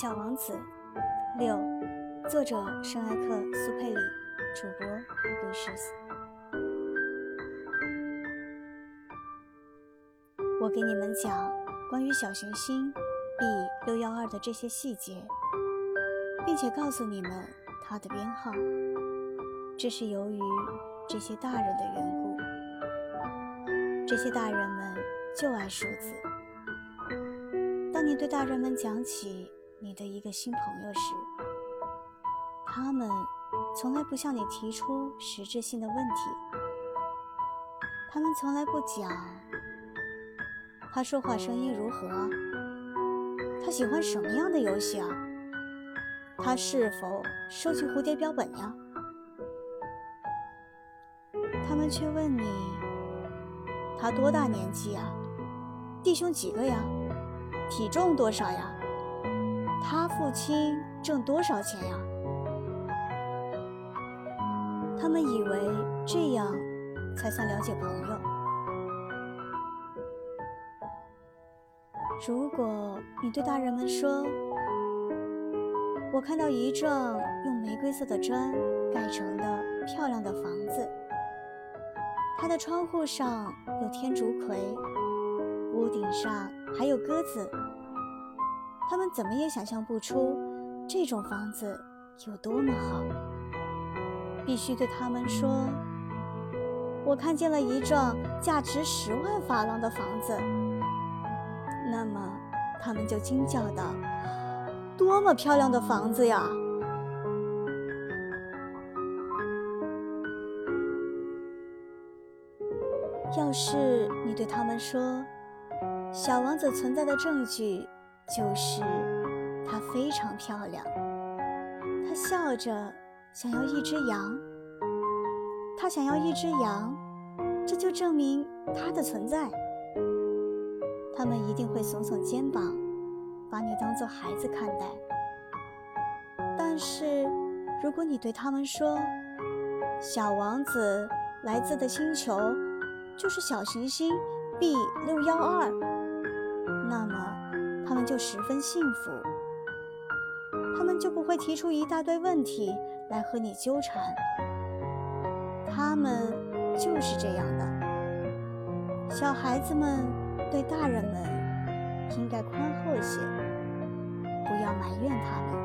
小王子六，作者圣埃克苏佩里，主播 Lucius。我给你们讲关于小行星 B 六幺二的这些细节，并且告诉你们它的编号。这是由于这些大人的缘故。这些大人们就爱数字。当你对大人们讲起，你的一个新朋友时，他们从来不向你提出实质性的问题。他们从来不讲他说话声音如何，他喜欢什么样的游戏啊，他是否收集蝴蝶标本呀？他们却问你，他多大年纪啊？弟兄几个呀？体重多少呀？他父亲挣多少钱呀？他们以为这样才算了解朋友。如果你对大人们说：“我看到一幢用玫瑰色的砖盖成的漂亮的房子，它的窗户上有天竺葵，屋顶上还有鸽子。”他们怎么也想象不出这种房子有多么好。必须对他们说：“我看见了一幢价值十万法郎的房子。”那么他们就惊叫道：“多么漂亮的房子呀！”要是你对他们说：“小王子存在的证据。”就是她非常漂亮，她笑着想要一只羊，她想要一只羊，这就证明她的存在。他们一定会耸耸肩膀，把你当做孩子看待。但是，如果你对他们说，小王子来自的星球就是小行星 B 六幺二，那么。就十分幸福，他们就不会提出一大堆问题来和你纠缠。他们就是这样的。小孩子们对大人们应该宽厚些，不要埋怨他们。